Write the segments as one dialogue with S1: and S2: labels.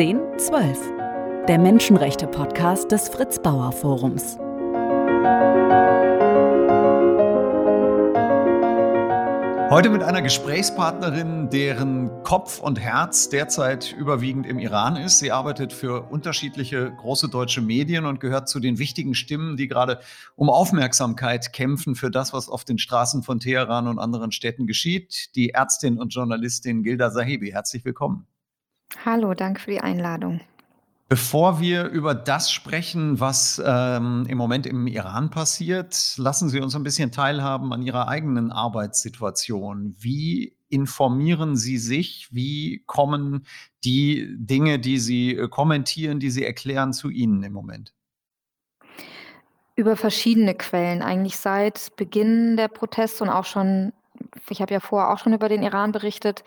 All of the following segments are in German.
S1: 1012, der Menschenrechte-Podcast des Fritz Bauer Forums.
S2: Heute mit einer Gesprächspartnerin, deren Kopf und Herz derzeit überwiegend im Iran ist. Sie arbeitet für unterschiedliche große deutsche Medien und gehört zu den wichtigen Stimmen, die gerade um Aufmerksamkeit kämpfen für das, was auf den Straßen von Teheran und anderen Städten geschieht. Die Ärztin und Journalistin Gilda Sahibi. Herzlich willkommen.
S3: Hallo, danke für die Einladung.
S2: Bevor wir über das sprechen, was ähm, im Moment im Iran passiert, lassen Sie uns ein bisschen teilhaben an Ihrer eigenen Arbeitssituation. Wie informieren Sie sich? Wie kommen die Dinge, die Sie äh, kommentieren, die Sie erklären, zu Ihnen im Moment?
S3: Über verschiedene Quellen, eigentlich seit Beginn der Proteste und auch schon, ich habe ja vorher auch schon über den Iran berichtet,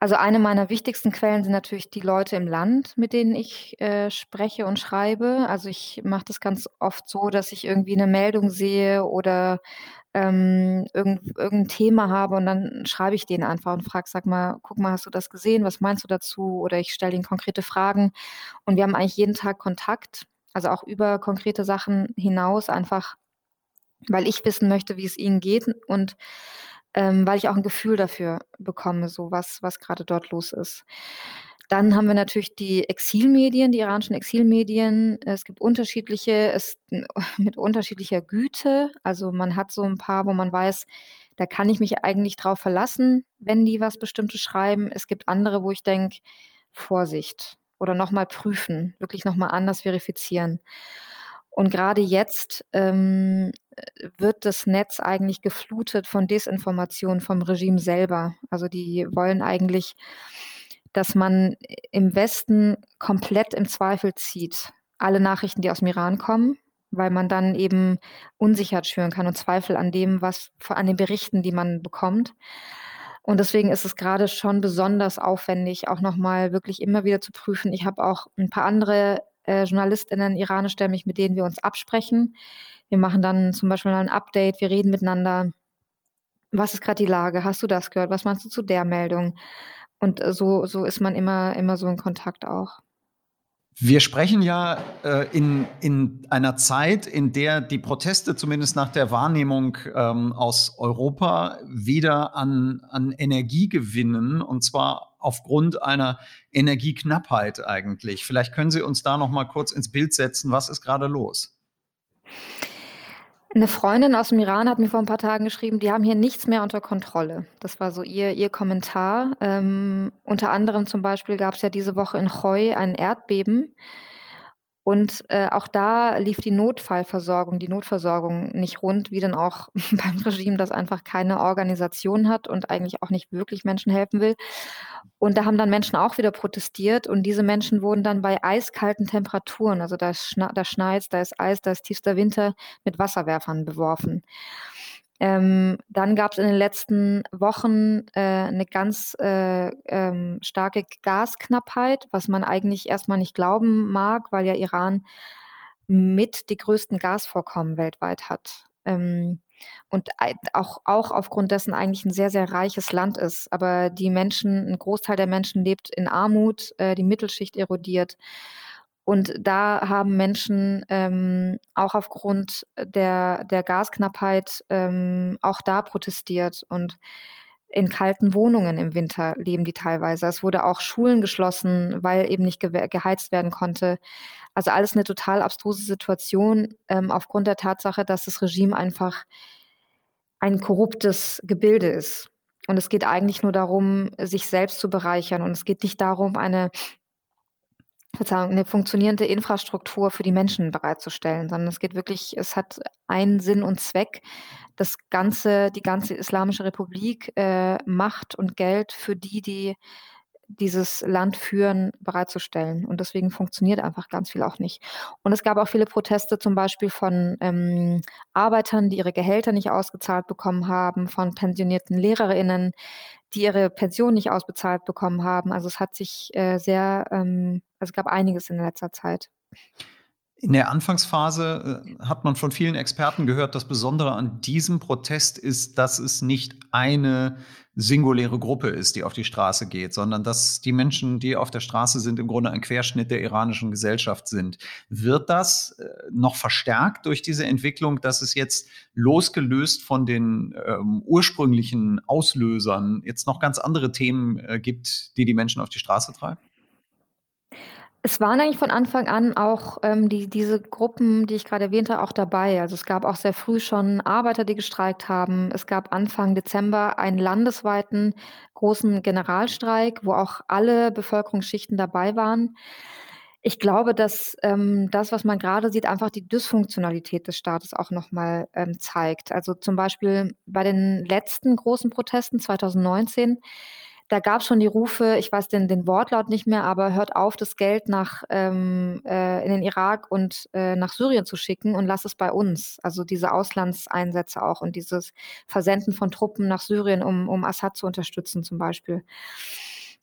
S3: also eine meiner wichtigsten Quellen sind natürlich die Leute im Land, mit denen ich, äh, spreche und schreibe. Also, ich mache das ganz oft so, dass ich irgendwie eine Meldung sehe oder, ähm, irgend irgend Thema habe und dann schreibe ich denen einfach und frage: „Sag mal, guck mal, hast du das gesehen? Was meinst du dazu?“ Oder ich stelle ihnen konkrete Fragen und wir haben eigentlich jeden Tag Kontakt, also auch über konkrete Sachen hinaus, einfach weil ich wissen möchte, wie es ihnen geht und ähm, weil ich auch ein Gefühl dafür bekomme, so was was grade dort los ist. Dann haben wir natürlich die Exilmedien, die iranischen Exilmedien. Es gibt unterschiedliche, es mit unterschiedlicher Güte. Also, man hat so ein paar, wo man weiß, da kann ich mich eigentlich drauf verlassen, wenn die was Bestimmtes schreiben. Es gibt andere, wo ich denke: „Vorsicht“ oder noch mal prüfen, wirklich noch mal anders verifizieren. Und gerade jetzt, ähm, äh, wird das Netz eigentlich geflutet von Desinformation vom Regime selber. Also, die wollen eigentlich, dass man im Westen komplett im Zweifel zieht, alle Nachrichten, die aus dem Iran kommen, weil man dann eben Unsicherheit schüren kann und Zweifel an dem, was an den Berichten, die man bekommt. Und deswegen ist es gerade schon besonders aufwendig, auch noch mal wirklich immer wieder zu prüfen. Ich habe auch ein paar andere äh, JournalistInnen iranischstämmig, mit denen wir uns absprechen. Wir machen dann zum Beispiel ein Update, wir reden miteinander. Was ist gerade die Lage? Hast du das gehört? Was meinst du zu der Meldung? Und äh, so, so ist man immer, immer so in Kontakt auch.
S2: Wir sprechen ja äh, in, in einer Zeit, in der die Proteste zumindest nach der Wahrnehmung ähm, aus Europa wieder an, an Energie gewinnen und zwar aufgrund einer Energieknappheit eigentlich. Vielleicht können Sie uns da noch mal kurz ins Bild setzen. Was ist gerade los?
S3: Eine Freundin aus dem Iran hat mir vor ein paar Tagen geschrieben, die haben hier nichts mehr unter Kontrolle. Das war so ihr ihr Kommentar. Ähm, unter anderem zum Beispiel gab es ja diese Woche in Choi ein Erdbeben. Und, äh, auch da lief die Notfallversorgung die Notversorgung nicht rund, wie dann auch beim Regime, das einfach keine Organisation hat und eigentlich auch nicht wirklich Menschen helfen will. Und da haben dann Menschen auch wieder protestiert und diese Menschen wurden dann bei eiskalten Temperaturen, also da schna da schneit's, da ist Eis, da ist tiefster Winter, mit Wasserwerfern beworfen. Ähm, dann gab es in den letzten Wochen äh, 'ne ganz, äh, ähm, starke Gasknappheit, was man eigentlich erstmal nicht glauben mag, weil ja Iran mit die größten Gasvorkommen weltweit hat. Ähm, und auch auch aufgrund dessen eigentlich ein sehr, sehr reiches Land ist. Aber die Menschen ein Großteil der Menschen lebt in Armut, äh, die Mittelschicht erodiert. Und da haben Menschen, ähm, auch aufgrund der der Gasknappheit, ähm, auch da protestiert und in kalten Wohnungen im Winter leben die teilweise. Es wurde auch Schulen geschlossen, weil eben nicht gewe geheizt werden konnte. Also, alles eine total abstruse Situation, ähm, aufgrund der Tatsache, dass das Regime einfach ein korruptes Gebilde ist. Und es geht eigentlich nur darum, sich selbst zu bereichern und es geht nicht darum, eine Verzeihung, 'ne funktionierende Infrastruktur für die Menschen bereitzustellen, sondern es geht wirklich es hat einen Sinn und Zweck, das ganze die ganze Islamische Republik, äh, Macht und Geld für die, die dieses Land führen, bereitzustellen. Und deswegen funktioniert einfach ganz viel auch nicht. Und es gab auch viele Proteste zum Beispiel von, ähm, Arbeitern, die ihre Gehälter nicht ausgezahlt bekommen haben, von pensionierten LehrerInnen, die ihre Pension nicht ausbezahlt bekommen haben. Also, es hat sich, äh, sehr ähm, also, es gab einiges in letzter Zeit.
S2: In der Anfangsphase äh, hat man von vielen Experten gehört, das Besondere an diesem Protest ist, dass es nicht eine singuläre Gruppe ist, die auf die Straße geht, sondern dass die Menschen, die auf der Straße sind, im Grunde ein Querschnitt der iranischen Gesellschaft sind. Wird das äh, noch verstärkt durch diese Entwicklung, dass es jetzt losgelöst von den ähm, ursprünglichen Auslösern jetzt noch ganz andere Themen äh, gibt, die die Menschen auf die Straße treiben?
S3: Es waren eigentlich von Anfang an auch ähm, die, diese Gruppen, die ich gerade erwähnte, auch dabei. Also es gab auch sehr früh schon Arbeiter, die gestreikt haben. Es gab Anfang Dezember einen landesweiten großen Generalstreik, wo auch alle Bevölkerungsschichten dabei waren. Ich glaube, dass ähm, das, was man gerade sieht, einfach die Dysfunktionalität des Staates auch nochmal ähm, zeigt. Also zum Beispiel bei den letzten großen Protesten 2019 da gab es schon die Rufe, ich weiß den, den Wortlaut nicht mehr, aber hört auf, das Geld nach, ähm, äh, in den Irak und äh, nach Syrien zu schicken und lass es bei uns. Also diese Auslandseinsätze auch und dieses Versenden von Truppen nach Syrien, um, um Assad zu unterstützen zum Beispiel.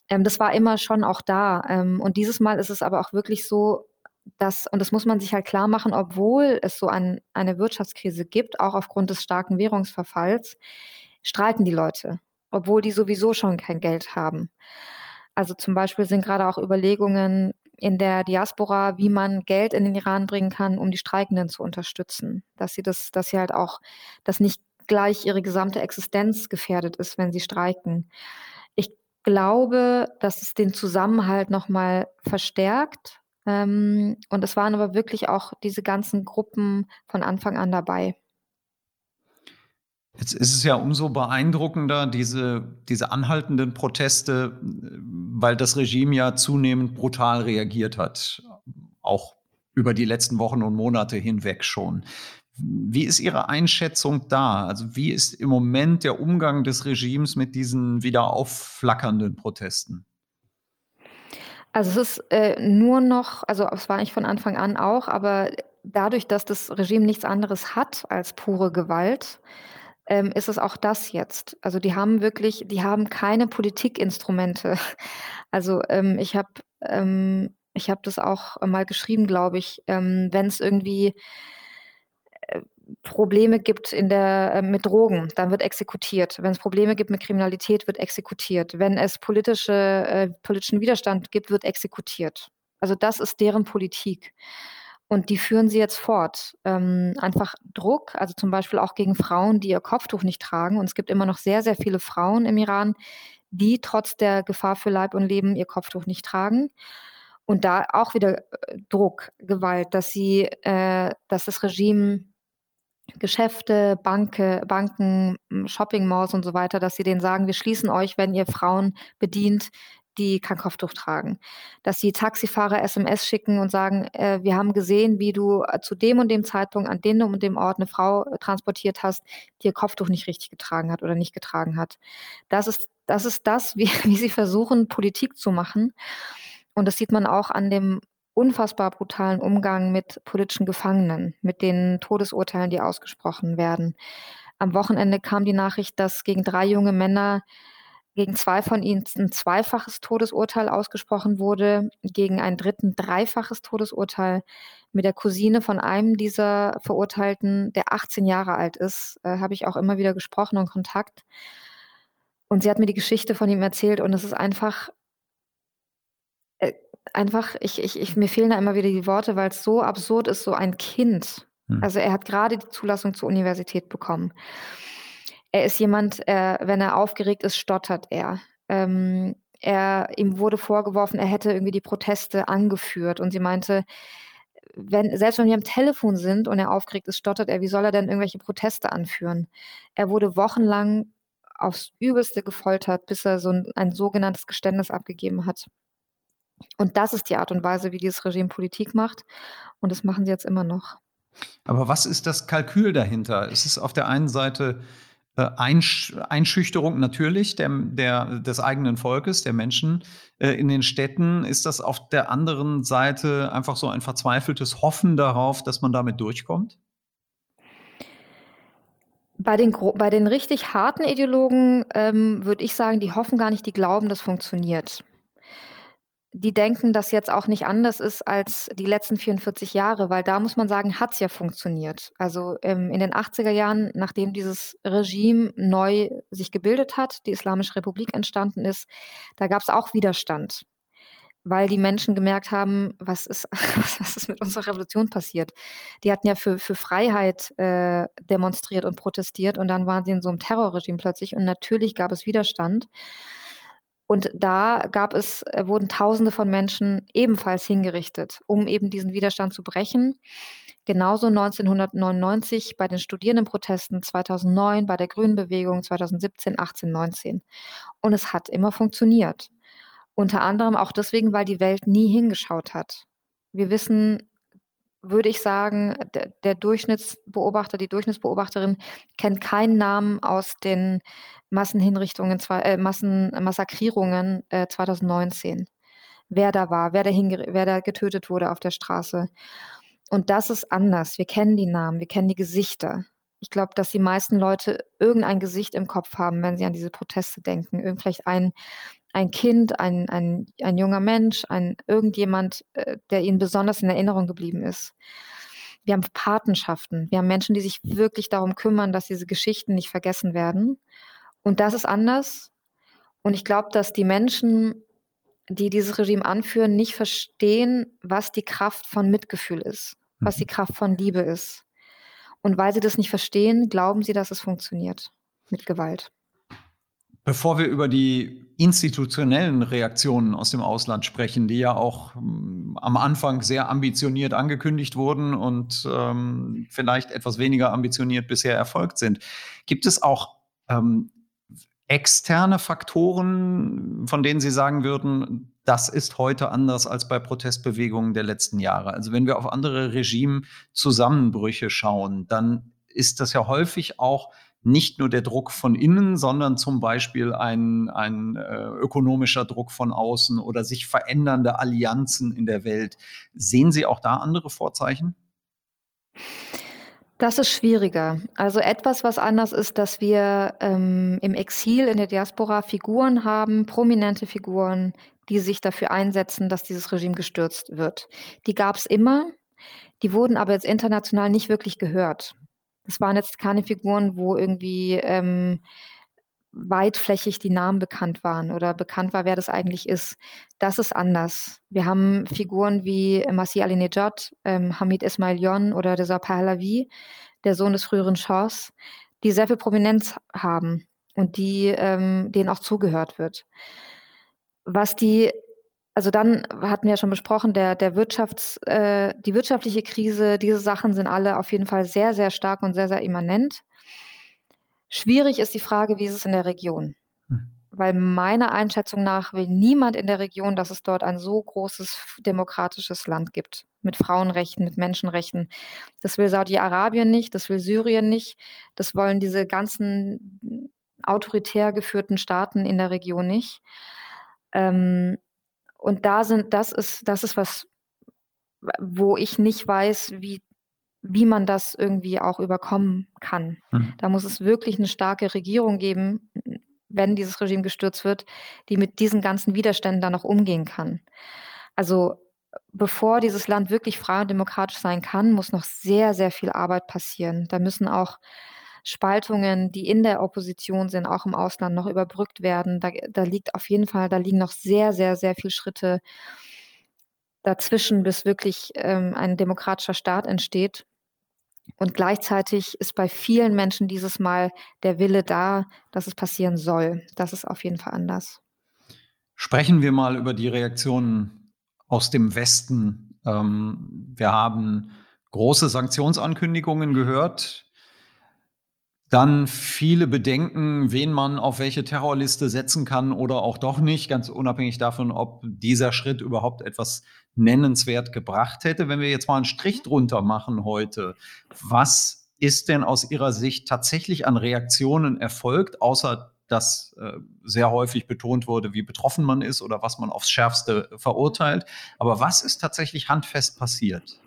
S3: Ähm, das war immer schon auch da. Ähm, und dieses Mal ist es aber auch wirklich so, dass, und das muss man sich halt klar machen, obwohl es so ein, eine Wirtschaftskrise gibt, auch aufgrund des starken Währungsverfalls, streiken die Leute obwohl die sowieso schon kein Geld haben. Also zum Beispiel sind gerade auch Überlegungen in der Diaspora, wie man Geld in den Iran bringen kann, um die Streikenden zu unterstützen. Dass sie das, dass sie halt auch, dass nicht gleich ihre gesamte Existenz gefährdet ist, wenn sie streiken. Ich glaube, dass es den Zusammenhalt nochmal verstärkt. Ähm, und es waren aber wirklich auch diese ganzen Gruppen von Anfang an dabei.
S2: Jetzt ist es ja umso beeindruckender, diese, diese anhaltenden Proteste, weil das Regime ja zunehmend brutal reagiert hat, auch über die letzten Wochen und Monate hinweg schon. Wie ist Ihre Einschätzung da? Also wie ist im Moment der Umgang des Regimes mit diesen wieder aufflackernden Protesten?
S3: Also es ist äh, nur noch, also es war eigentlich von Anfang an auch, aber dadurch, dass das Regime nichts anderes hat als pure Gewalt, ähm, ist es auch das jetzt. Also die haben wirklich die haben keine Politikinstrumente. Also, ähm, ich habe ähm, ich habe das auch mal geschrieben, glaube ich, ähm, wenn es irgendwie äh, Probleme gibt in der äh, mit Drogen, dann wird exekutiert. Wenn es Probleme gibt mit Kriminalität, wird exekutiert. Wenn es politische äh, politischen Widerstand gibt, wird exekutiert. Also das ist deren Politik. Und die führen sie jetzt fort. Ähm, einfach Druck, also zum Beispiel auch gegen Frauen, die ihr Kopftuch nicht tragen. Und es gibt immer noch sehr, sehr viele Frauen im Iran, die trotz der Gefahr für Leib und Leben ihr Kopftuch nicht tragen. Und da auch wieder äh, Druck, Gewalt, dass sie, äh, dass das Regime Geschäfte, Banke, Banken, Shopping-Malls und so weiter, dass sie denen sagen, wir schließen euch, wenn ihr Frauen bedient, die kein Kopftuch tragen. Dass die Taxifahrer SMS schicken und sagen, äh, wir haben gesehen, wie du äh, zu dem und dem Zeitpunkt an dem und dem Ort eine Frau äh, transportiert hast, die ihr Kopftuch nicht richtig getragen hat oder nicht getragen hat. Das ist das, ist das wie, wie sie versuchen, Politik zu machen. Und das sieht man auch an dem unfassbar brutalen Umgang mit politischen Gefangenen, mit den Todesurteilen, die ausgesprochen werden. Am Wochenende kam die Nachricht, dass gegen drei junge Männer gegen zwei von ihnen ein zweifaches Todesurteil ausgesprochen wurde, gegen einen dritten dreifaches Todesurteil. Mit der Cousine von einem dieser Verurteilten, der 18 Jahre alt ist, äh, habe ich auch immer wieder gesprochen und Kontakt. Und sie hat mir die Geschichte von ihm erzählt und es ist einfach, äh, einfach, ich, ich, ich, mir fehlen da immer wieder die Worte, weil es so absurd ist, so ein Kind. Hm. Also er hat gerade die Zulassung zur Universität bekommen. Er ist jemand, äh, wenn er aufgeregt ist, stottert er. Ähm, er. Ihm wurde vorgeworfen, er hätte irgendwie die Proteste angeführt und sie meinte, wenn, selbst wenn wir am Telefon sind und er aufgeregt ist, stottert er, wie soll er denn irgendwelche Proteste anführen? Er wurde wochenlang aufs Übelste gefoltert, bis er so ein, ein sogenanntes Geständnis abgegeben hat. Und das ist die Art und Weise, wie dieses Regime Politik macht. Und das machen sie jetzt immer noch.
S2: Aber was ist das Kalkül dahinter? Es ist auf der einen Seite Einsch Einschüchterung natürlich der, der, des eigenen Volkes, der Menschen äh, in den Städten. Ist das auf der anderen Seite einfach so ein verzweifeltes Hoffen darauf, dass man damit durchkommt?
S3: Bei den, bei den richtig harten Ideologen ähm, würde ich sagen, die hoffen gar nicht, die glauben, das funktioniert. Die denken, dass jetzt auch nicht anders ist als die letzten 44 Jahre, weil da muss man sagen, hat es ja funktioniert. Also ähm, in den 80er Jahren, nachdem dieses Regime neu sich gebildet hat, die Islamische Republik entstanden ist, da gab es auch Widerstand, weil die Menschen gemerkt haben, was ist, was ist mit unserer Revolution passiert. Die hatten ja für, für Freiheit äh, demonstriert und protestiert und dann waren sie in so einem Terrorregime plötzlich und natürlich gab es Widerstand. Und da gab es, äh, wurden Tausende von Menschen ebenfalls hingerichtet, um eben diesen Widerstand zu brechen. Genauso 1999 bei den Studierendenprotesten, 2009 bei der Grünenbewegung, 2017, 18, 19. Und es hat immer funktioniert. Unter anderem auch deswegen, weil die Welt nie hingeschaut hat. Wir wissen würde ich sagen, der, der, Durchschnittsbeobachter, die Durchschnittsbeobachterin kennt keinen Namen aus den Massenhinrichtungen, äh, Massenmassakrierungen äh, 2019. Wer da war, wer da, wer da getötet wurde auf der Straße. Und das ist anders. Wir kennen die Namen, wir kennen die Gesichter. Ich glaube, dass die meisten Leute irgendein Gesicht im Kopf haben, wenn sie an diese Proteste denken. Irgend vielleicht ein, ein Kind, ein, ein, ein junger Mensch, ein irgendjemand, äh, der ihnen besonders in Erinnerung geblieben ist. Wir haben Patenschaften. Wir haben Menschen, die sich wirklich darum kümmern, dass diese Geschichten nicht vergessen werden. Und das ist anders. Und ich glaube, dass die Menschen, die dieses Regime anführen, nicht verstehen, was die Kraft von Mitgefühl ist, was die mhm. Kraft von Liebe ist. Und weil sie das nicht verstehen, glauben sie, dass es funktioniert mit Gewalt.
S2: Bevor wir über die institutionellen Reaktionen aus dem Ausland sprechen, die ja auch ähm, am Anfang sehr ambitioniert angekündigt wurden und ähm, vielleicht etwas weniger ambitioniert bisher erfolgt sind, gibt es auch ähm, externe Faktoren, von denen Sie sagen würden, das ist heute anders als bei Protestbewegungen der letzten Jahre? Also wenn wir auf andere Regimezusammenbrüche schauen, dann ist das ja häufig auch nicht nur der Druck von innen, sondern zum Beispiel ein, ein äh, ökonomischer Druck von außen oder sich verändernde Allianzen in der Welt. Sehen Sie auch da andere Vorzeichen?
S3: Das ist schwieriger. Also etwas, was anders ist, dass wir ähm, im Exil in der Diaspora Figuren haben, prominente Figuren, die sich dafür einsetzen, dass dieses Regime gestürzt wird. Die gab es immer, die wurden aber jetzt international nicht wirklich gehört. Das waren jetzt keine Figuren, wo irgendwie ähm, weitflächig die Namen bekannt waren oder bekannt war, wer das eigentlich ist. Das ist anders. Wir haben Figuren wie Masih Ali-Nejad, ähm, Hamid Ismail oder Reza Pahlavi, der Sohn des früheren Schahs, die sehr viel Prominenz haben und die, ähm, denen auch zugehört wird. Was die also dann hatten wir ja schon besprochen, der, der Wirtschafts, äh, die wirtschaftliche Krise, diese Sachen sind alle auf jeden Fall sehr, sehr stark und sehr, sehr immanent. Schwierig ist die Frage, wie ist es in der Region? Hm. Weil meiner Einschätzung nach will niemand in der Region, dass es dort ein so großes demokratisches Land gibt. Mit Frauenrechten, mit Menschenrechten. Das will Saudi-Arabien nicht, das will Syrien nicht, das wollen diese ganzen autoritär geführten Staaten in der Region nicht. Ähm, und da sind, das ist, das ist was, wo ich nicht weiß, wie, wie man das irgendwie auch überkommen kann. Mhm. Da muss es wirklich eine starke Regierung geben, wenn dieses Regime gestürzt wird, die mit diesen ganzen Widerständen dann noch umgehen kann. Also bevor dieses Land wirklich frei und demokratisch sein kann, muss noch sehr, sehr viel Arbeit passieren. Da müssen auch Spaltungen, die in der Opposition sind, auch im Ausland noch überbrückt werden. Da, da liegt auf jeden Fall, da liegen noch sehr, sehr, sehr viele Schritte dazwischen, bis wirklich ähm, ein demokratischer Staat entsteht. Und gleichzeitig ist bei vielen Menschen dieses Mal der Wille da, dass es passieren soll. Das ist auf jeden Fall anders.
S2: Sprechen wir mal über die Reaktionen aus dem Westen. Ähm, wir haben große Sanktionsankündigungen gehört. Dann viele Bedenken, wen man auf welche Terrorliste setzen kann oder auch doch nicht, ganz unabhängig davon, ob dieser Schritt überhaupt etwas nennenswert gebracht hätte. Wenn wir jetzt mal einen Strich drunter machen heute, was ist denn aus Ihrer Sicht tatsächlich an Reaktionen erfolgt, außer dass äh, sehr häufig betont wurde, wie betroffen man ist oder was man aufs Schärfste verurteilt. Aber was ist tatsächlich handfest passiert?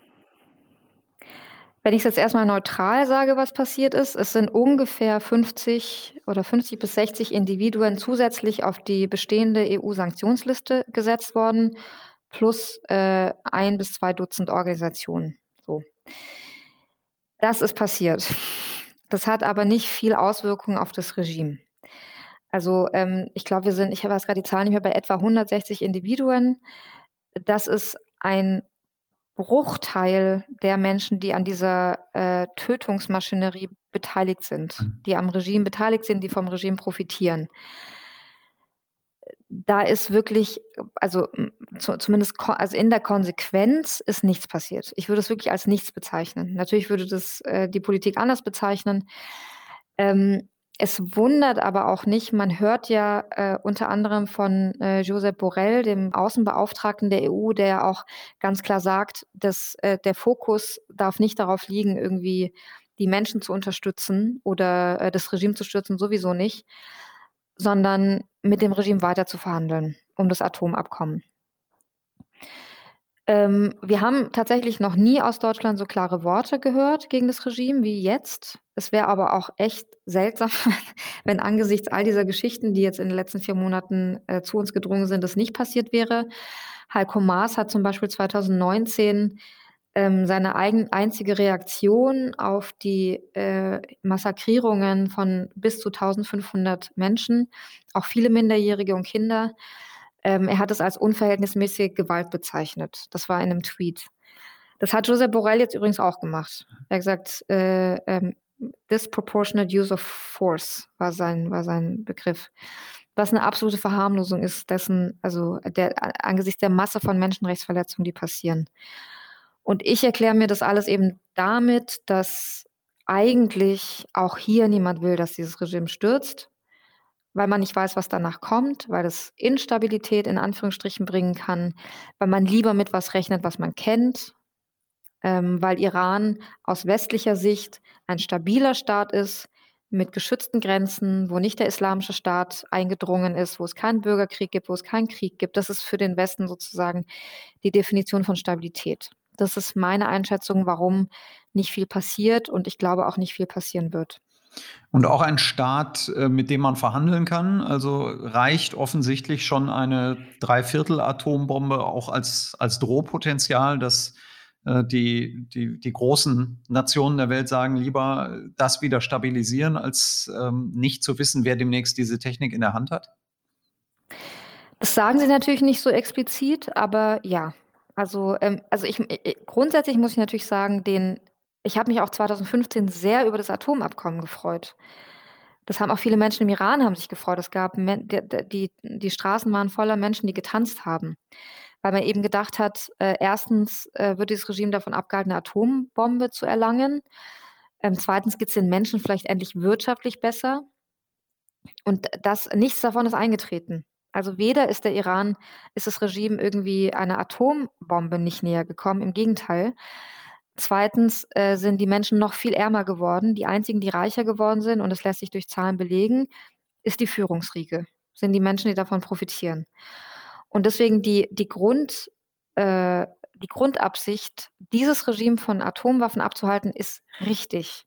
S3: Wenn ich es jetzt erstmal neutral sage, was passiert ist, es sind ungefähr 50 oder 50 bis 60 Individuen zusätzlich auf die bestehende EU-Sanktionsliste gesetzt worden, plus äh, ein bis zwei Dutzend Organisationen. So. Das ist passiert. Das hat aber nicht viel Auswirkungen auf das Regime. Also ähm, ich glaube, wir sind, ich habe jetzt gerade die Zahlen nicht mehr, bei etwa 160 Individuen. Das ist ein Bruchteil der Menschen, die an dieser äh, Tötungsmaschinerie beteiligt sind, mhm. die am Regime beteiligt sind, die vom Regime profitieren. Da ist wirklich, also zu, zumindest also in der Konsequenz ist nichts passiert. Ich würde es wirklich als nichts bezeichnen. Natürlich würde das äh, die Politik anders bezeichnen. Ähm, es wundert aber auch nicht, man hört ja äh, unter anderem von äh, Josep Borrell, dem Außenbeauftragten der EU, der auch ganz klar sagt, dass äh, der Fokus darf nicht darauf liegen, irgendwie die Menschen zu unterstützen oder äh, das Regime zu stürzen, sowieso nicht, sondern mit dem Regime weiter zu verhandeln um das Atomabkommen. Ähm, wir haben tatsächlich noch nie aus Deutschland so klare Worte gehört gegen das Regime wie jetzt. Es wäre aber auch echt seltsam, wenn angesichts all dieser Geschichten, die jetzt in den letzten vier Monaten äh, zu uns gedrungen sind, das nicht passiert wäre. Heiko Maas hat zum Beispiel 2019 ähm, seine eigen, einzige Reaktion auf die äh, Massakrierungen von bis zu 1500 Menschen, auch viele Minderjährige und Kinder, ähm, er hat es als unverhältnismäßige Gewalt bezeichnet. Das war in einem Tweet. Das hat Josep Borrell jetzt übrigens auch gemacht. Er hat gesagt, äh, ähm, disproportionate use of force war sein, war sein Begriff. Was eine absolute Verharmlosung ist, dessen, also der, angesichts der Masse von Menschenrechtsverletzungen, die passieren. Und ich erkläre mir das alles eben damit, dass eigentlich auch hier niemand will, dass dieses Regime stürzt weil man nicht weiß, was danach kommt, weil es Instabilität in Anführungsstrichen bringen kann, weil man lieber mit was rechnet, was man kennt, ähm, weil Iran aus westlicher Sicht ein stabiler Staat ist, mit geschützten Grenzen, wo nicht der islamische Staat eingedrungen ist, wo es keinen Bürgerkrieg gibt, wo es keinen Krieg gibt. Das ist für den Westen sozusagen die Definition von Stabilität. Das ist meine Einschätzung, warum nicht viel passiert und ich glaube auch nicht viel passieren wird.
S2: Und auch ein Staat, äh, mit dem man verhandeln kann. Also reicht offensichtlich schon eine Dreiviertel-Atombombe auch als, als Drohpotenzial, dass die, die, die großen Nationen der Welt sagen, lieber das wieder stabilisieren, als ähm, nicht zu wissen, wer demnächst diese Technik in der Hand hat?
S3: Das sagen sie natürlich nicht so explizit, aber ja. Also, ähm, also ich, grundsätzlich muss ich natürlich sagen, den ich habe mich auch 2015 sehr über das Atomabkommen gefreut. Das haben auch viele Menschen im Iran haben sich gefreut. Es gab die die Straßen waren voller Menschen, die getanzt haben, weil man eben gedacht hat, äh, erstens, äh, wird dieses Regime davon abgehalten, 'ne Atombombe zu erlangen. Ähm, zweitens geht's den Menschen vielleicht endlich wirtschaftlich besser. Und das nichts davon ist eingetreten. Also, weder ist der Iran ist das Regime irgendwie einer Atombombe nicht näher gekommen, im Gegenteil. Zweitens äh, sind die Menschen noch viel ärmer geworden. Die einzigen, die reicher geworden sind, und das lässt sich durch Zahlen belegen, ist die Führungsriege, sind die Menschen, die davon profitieren. Und deswegen die, die, Grund, äh, die Grundabsicht, dieses Regime von Atomwaffen abzuhalten, ist richtig.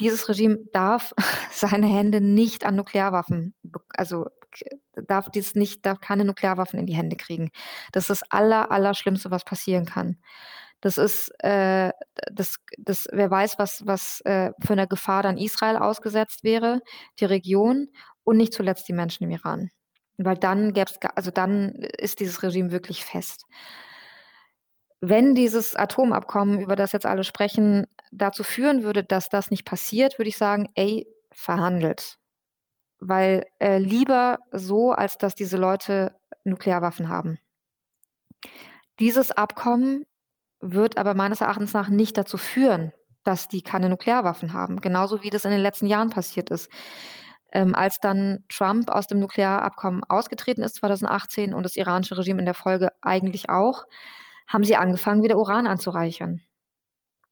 S3: Dieses Regime darf seine Hände nicht an Nuklearwaffen, also darf dies nicht, darf keine Nuklearwaffen in die Hände kriegen. Das ist das aller, Allerschlimmste, was passieren kann. Das ist, äh, das, das, wer weiß, was, was äh, für eine Gefahr dann Israel ausgesetzt wäre, die Region und nicht zuletzt die Menschen im Iran. Weil dann gäbe also dann ist dieses Regime wirklich fest. Wenn dieses Atomabkommen, über das jetzt alle sprechen, dazu führen würde, dass das nicht passiert, würde ich sagen, ey, verhandelt. Weil äh, lieber so, als dass diese Leute Nuklearwaffen haben. Dieses Abkommen wird aber meines Erachtens nach nicht dazu führen, dass die keine Nuklearwaffen haben, genauso wie das in den letzten Jahren passiert ist. Ähm, als dann Trump aus dem Nuklearabkommen ausgetreten ist 2018 und das iranische Regime in der Folge eigentlich auch, haben sie angefangen, wieder Uran anzureichern.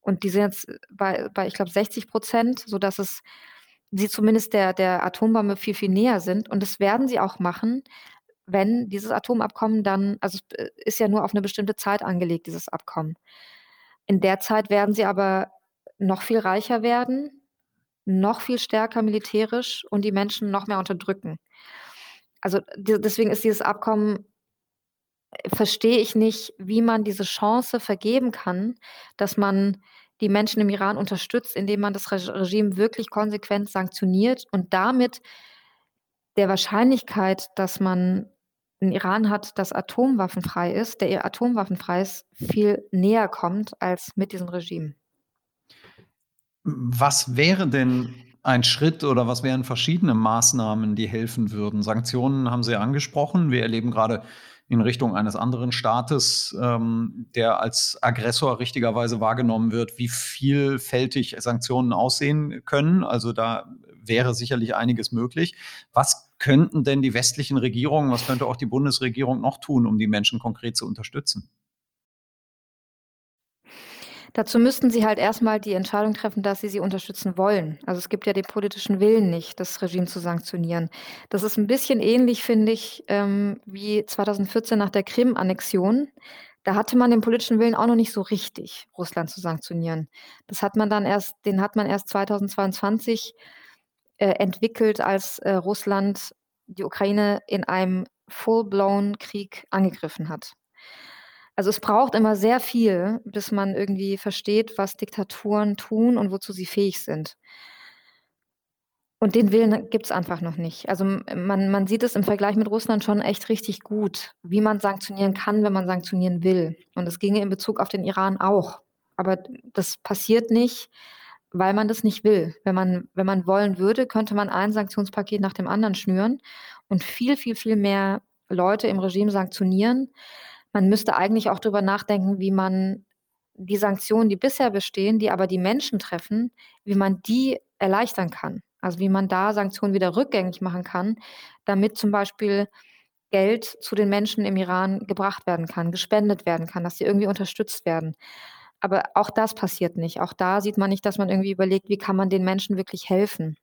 S3: Und die sind jetzt bei, bei ich glaube, 60 Prozent, sodass es sie zumindest der, der Atombombe viel, viel näher sind. Und das werden sie auch machen, wenn dieses Atomabkommen dann, also es äh, ist ja nur auf eine bestimmte Zeit angelegt, dieses Abkommen. In der Zeit werden sie aber noch viel reicher werden noch viel stärker militärisch und die Menschen noch mehr unterdrücken. Also deswegen ist dieses Abkommen verstehe ich nicht, wie man diese Chance vergeben kann, dass man die Menschen im Iran unterstützt, indem man das Regime wirklich konsequent sanktioniert und damit der Wahrscheinlichkeit, dass man 'n Iran hat, das atomwaffenfrei ist der atomwaffenfrei ist, viel näher kommt als mit diesem Regime.
S2: Was wäre denn ein Schritt oder was wären verschiedene Maßnahmen, die helfen würden? Sanktionen haben Sie angesprochen. Wir erleben gerade in Richtung eines anderen Staates, ähm, der als Aggressor richtigerweise wahrgenommen wird, wie vielfältig Sanktionen aussehen können. Also da wäre sicherlich einiges möglich. Was könnten denn die westlichen Regierungen, was könnte auch die Bundesregierung noch tun, um die Menschen konkret zu unterstützen?
S3: Dazu müssten sie halt erstmal die Entscheidung treffen, dass sie sie unterstützen wollen. Also, es gibt ja den politischen Willen nicht, das Regime zu sanktionieren. Das ist ein bisschen ähnlich, finde ich, ähm, wie 2014 nach der Krim-Annexion. Da hatte man den politischen Willen auch noch nicht so richtig, Russland zu sanktionieren. Das hat man dann erst den hat man erst 2022, äh, entwickelt, als, äh, Russland die Ukraine in einem full-blown Krieg angegriffen hat. Also, es braucht immer sehr viel, bis man irgendwie versteht, was Diktaturen tun und wozu sie fähig sind. Und den Willen gibt's einfach noch nicht. Also, man man sieht es im Vergleich mit Russland schon echt richtig gut, wie man sanktionieren kann, wenn man sanktionieren will. Und das ginge in Bezug auf den Iran auch. Aber das passiert nicht, weil man das nicht will. Wenn man wenn man wollen würde, könnte man ein Sanktionspaket nach dem anderen schnüren und viel, viel, viel mehr Leute im Regime sanktionieren. Man müsste eigentlich auch drüber nachdenken, wie man die Sanktionen, die bisher bestehen, die aber die Menschen treffen, wie man die erleichtern kann. Also, wie man da Sanktionen wieder rückgängig machen kann, damit zum Beispiel Geld zu den Menschen im Iran gebracht werden kann, gespendet werden kann, dass sie irgendwie unterstützt werden. Aber auch das passiert nicht. Auch da sieht man nicht, dass man irgendwie überlegt, wie kann man den Menschen wirklich helfen?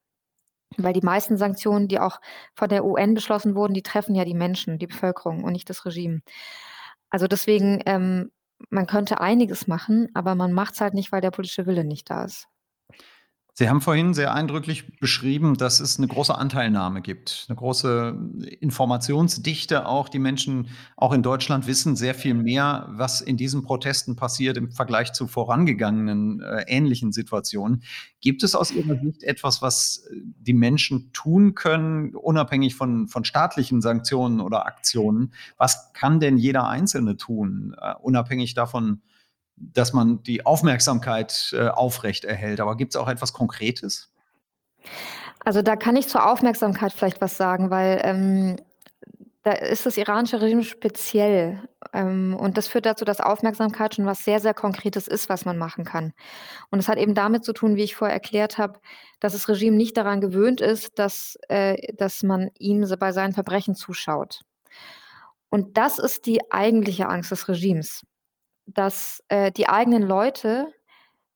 S3: Weil die meisten Sanktionen, die auch von der UN beschlossen wurden, die treffen ja die Menschen, die Bevölkerung und nicht das Regime. Also, deswegen, ähm, man könnte einiges machen, aber man macht's halt nicht, weil der politische Wille nicht da ist.
S2: Sie haben vorhin sehr eindrücklich beschrieben, dass es 'ne große Anteilnahme gibt, 'ne große Informationsdichte auch. Die Menschen, auch in Deutschland, wissen sehr viel mehr, was in diesen Protesten passiert im Vergleich zu vorangegangenen, äh, ähnlichen Situationen. Gibt es aus Ihrer Sicht etwas, was, äh, die Menschen tun können, unabhängig von von staatlichen Sanktionen oder Aktionen? Was kann denn jeder Einzelne tun, äh, unabhängig davon, dass man die Aufmerksamkeit, äh, aufrechterhält. Aber gibt's auch etwas Konkretes?
S3: Also, da kann ich zur Aufmerksamkeit vielleicht was sagen, weil, ähm, da ist das iranische Regime speziell. Ähm, und das führt dazu, dass Aufmerksamkeit schon was sehr, sehr Konkretes ist, was man machen kann. Und es hat eben damit zu tun, wie ich vorher erklärt habe, dass das Regime nicht daran gewöhnt ist, dass äh, dass man ihm bei seinen Verbrechen zuschaut. Und das ist die eigentliche Angst des Regimes dass, äh, die eigenen Leute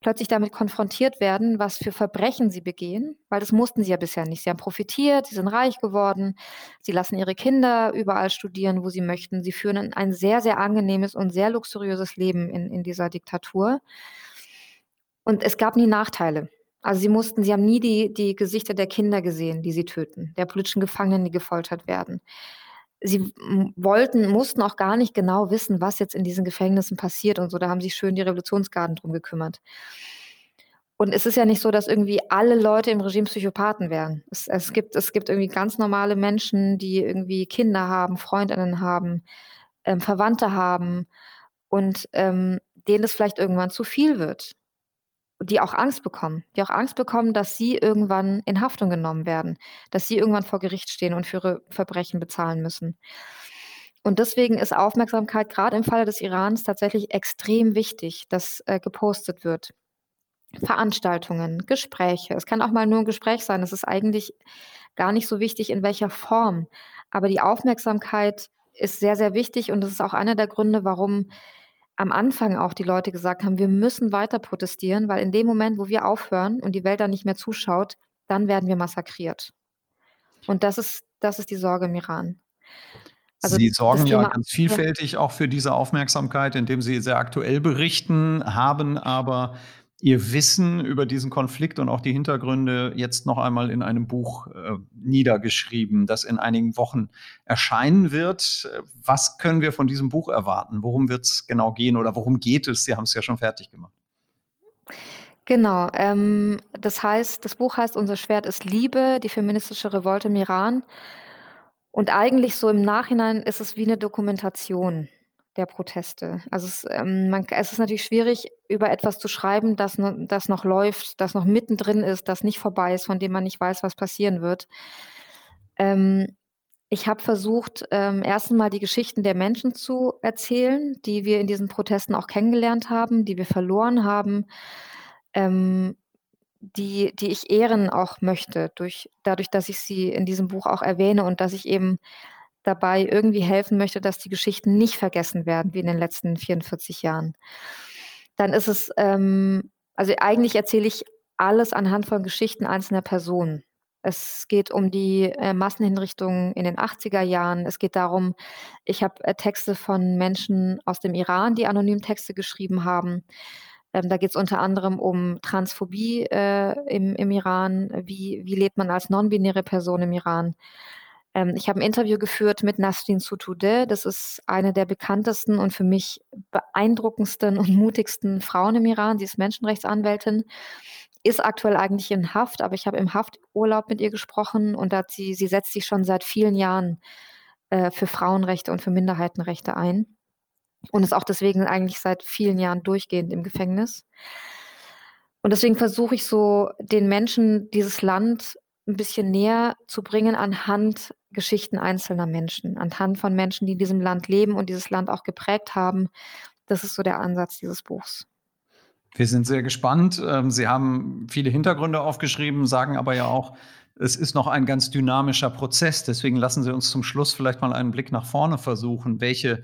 S3: plötzlich damit konfrontiert werden, was für Verbrechen sie begehen, weil das mussten sie ja bisher nicht. Sie haben profitiert, sie sind reich geworden, sie lassen ihre Kinder überall studieren, wo sie möchten. Sie führen ein sehr, sehr angenehmes und sehr luxuriöses Leben in in dieser Diktatur. Und es gab nie Nachteile. Also, sie mussten sie haben nie die die Gesichter der Kinder gesehen, die sie töten, der politischen Gefangenen, die gefoltert werden sie wollten mussten auch gar nicht genau wissen, was jetzt in diesen Gefängnissen passiert und so. Da haben sich schön die Revolutionsgarden drum gekümmert. Und es ist ja nicht so, dass irgendwie alle Leute im Regime Psychopathen wären. Es es gibt es gibt irgendwie ganz normale Menschen, die irgendwie Kinder haben, Freundinnen haben, ähm, Verwandte haben und, ähm, denen es vielleicht irgendwann zu viel wird die auch Angst bekommen, die auch Angst bekommen, dass sie irgendwann in Haftung genommen werden, dass sie irgendwann vor Gericht stehen und für ihre Verbrechen bezahlen müssen. Und deswegen ist Aufmerksamkeit grad im Falle des Irans tatsächlich extrem wichtig, dass, äh, gepostet wird. Veranstaltungen, Gespräche. Es kann auch mal nur 'n Gespräch sein. Es ist eigentlich gar nicht so wichtig, in welcher Form. Aber die Aufmerksamkeit ist sehr, sehr wichtig und das ist auch einer der Gründe, warum am Anfang auch die Leute gesagt haben: „Wir müssen weiter protestieren, weil in dem Moment, wo wir aufhören und die Welt dann nicht mehr zuschaut, dann werden wir massakriert.“ Und das ist das ist die Sorge im Iran. Also,
S2: Sie sorgen ja ganz vielfältig auch für diese Aufmerksamkeit, indem Sie sehr aktuell berichten, haben aber Ihr Wissen über diesen Konflikt und auch die Hintergründe jetzt noch einmal in einem Buch äh, niedergeschrieben, das in einigen Wochen erscheinen wird. Was können wir von diesem Buch erwarten? Worum wird es genau gehen oder worum geht es? Sie haben es ja schon fertig gemacht.
S3: Genau, ähm, das heißt, das Buch heißt Unser Schwert ist Liebe, die feministische Revolte im Iran. Und eigentlich so im Nachhinein ist es wie eine Dokumentation der Proteste. Also es, ähm, man, es ist natürlich schwierig, über etwas zu schreiben, das, das noch läuft, das noch mittendrin ist, das nicht vorbei ist, von dem man nicht weiß, was passieren wird. Ähm, ich habe versucht, ähm, erst einmal die Geschichten der Menschen zu erzählen, die wir in diesen Protesten auch kennengelernt haben, die wir verloren haben, ähm, die, die ich ehren auch möchte, durch, dadurch, dass ich sie in diesem Buch auch erwähne und dass ich eben dabei irgendwie helfen möchte, dass die Geschichten nicht vergessen werden, wie in den letzten 44 Jahren. Dann ist es, ähm, also eigentlich erzähle ich alles anhand von Geschichten einzelner Personen. Es geht um die äh, Massenhinrichtungen in den 80er Jahren. Es geht darum, ich habe äh, Texte von Menschen aus dem Iran, die anonym Texte geschrieben haben. Ähm, da geht es unter anderem um Transphobie äh, im, im Iran. Wie, wie lebt man als non-binäre Person im Iran? Ähm, ich habe ein Interview geführt mit Nasrin Sotoudeh. Das ist eine der bekanntesten und für mich beeindruckendsten und mutigsten Frauen im Iran. Sie ist Menschenrechtsanwältin, ist aktuell eigentlich in Haft, aber ich habe im Hafturlaub mit ihr gesprochen und hat sie, sie setzt sich schon seit vielen Jahren äh, für Frauenrechte und für Minderheitenrechte ein und ist auch deswegen eigentlich seit vielen Jahren durchgehend im Gefängnis. Und deswegen versuche ich so den Menschen dieses Land ein bisschen näher zu bringen anhand Geschichten einzelner Menschen, anhand von Menschen, die in diesem Land leben und dieses Land auch geprägt haben. Das ist so der Ansatz dieses Buchs.
S2: Wir sind sehr gespannt. Ähm, Sie haben viele Hintergründe aufgeschrieben, sagen aber ja auch, es ist noch ein ganz dynamischer Prozess. Deswegen lassen Sie uns zum Schluss vielleicht mal einen Blick nach vorne versuchen. Welche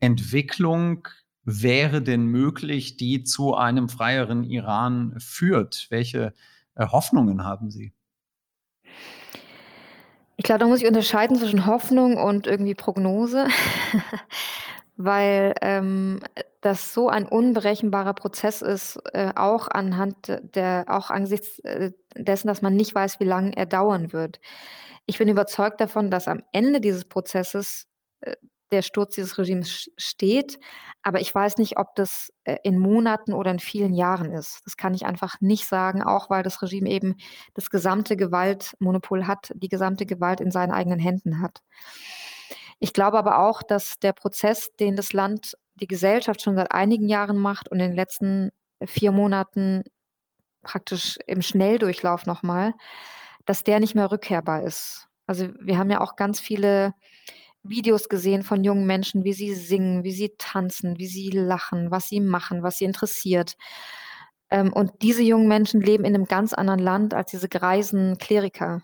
S2: Entwicklung wäre denn möglich, die zu einem freieren Iran führt? Welche äh, Hoffnungen haben Sie?
S3: Ich glaube, da muss ich unterscheiden zwischen Hoffnung und irgendwie Prognose, weil ähm, das so ein unberechenbarer Prozess ist, äh, auch anhand der, auch angesichts äh, dessen, dass man nicht weiß, wie lange er dauern wird. Ich bin überzeugt davon, dass am Ende dieses Prozesses äh, der Sturz dieses Regimes steht. Aber ich weiß nicht, ob das äh, in Monaten oder in vielen Jahren ist. Das kann ich einfach nicht sagen, auch weil das Regime eben das gesamte Gewaltmonopol hat, die gesamte Gewalt in seinen eigenen Händen hat. Ich glaube aber auch, dass der Prozess, den das Land, die Gesellschaft schon seit einigen Jahren macht und in den letzten vier Monaten praktisch im Schnelldurchlauf nochmal, dass der nicht mehr rückkehrbar ist. Also wir haben ja auch ganz viele Videos gesehen von jungen Menschen, wie sie singen, wie sie tanzen, wie sie lachen, was sie machen, was sie interessiert. Ähm, und diese jungen Menschen leben in einem ganz anderen Land als diese greisen Kleriker.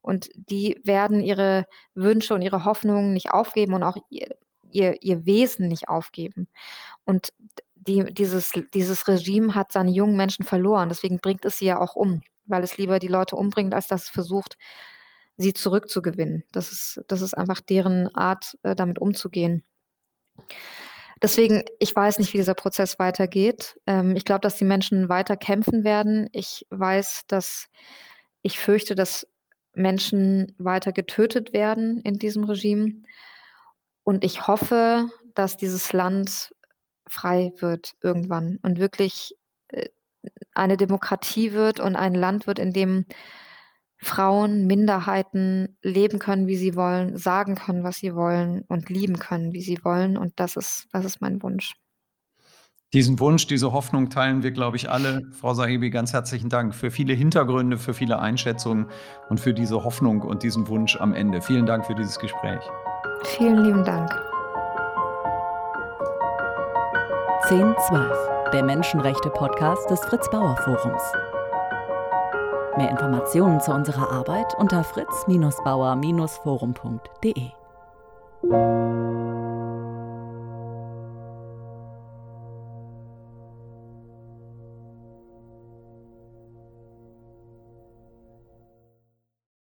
S3: Und die werden ihre Wünsche und ihre Hoffnungen nicht aufgeben und auch ihr, ihr, ihr Wesen nicht aufgeben. Und die, dieses, dieses Regime hat seine jungen Menschen verloren. Deswegen bringt es sie ja auch um, weil es lieber die Leute umbringt, als dass es versucht, sie zurückzugewinnen. Das ist, das ist einfach deren Art, äh, damit umzugehen. Deswegen, ich weiß nicht, wie dieser Prozess weitergeht. Ähm, ich glaube, dass die Menschen weiter kämpfen werden. Ich weiß, dass ich fürchte, dass Menschen weiter getötet werden in diesem Regime. Und ich hoffe, dass dieses Land frei wird irgendwann und wirklich äh, eine Demokratie wird und ein Land wird, in dem Frauen, Minderheiten leben können, wie sie wollen, sagen können, was sie wollen und lieben können, wie sie wollen. Und das ist, das ist mein Wunsch.
S2: Diesen Wunsch, diese Hoffnung teilen wir, glaube ich, alle. Frau Sahibi, ganz herzlichen Dank für viele Hintergründe, für viele Einschätzungen und für diese Hoffnung und diesen Wunsch am Ende. Vielen Dank für dieses Gespräch.
S3: Vielen lieben Dank.
S1: 1012, der Menschenrechte-Podcast des Fritz Bauer Forums. Mehr Informationen zu unserer Arbeit unter fritz-bauer-forum.de.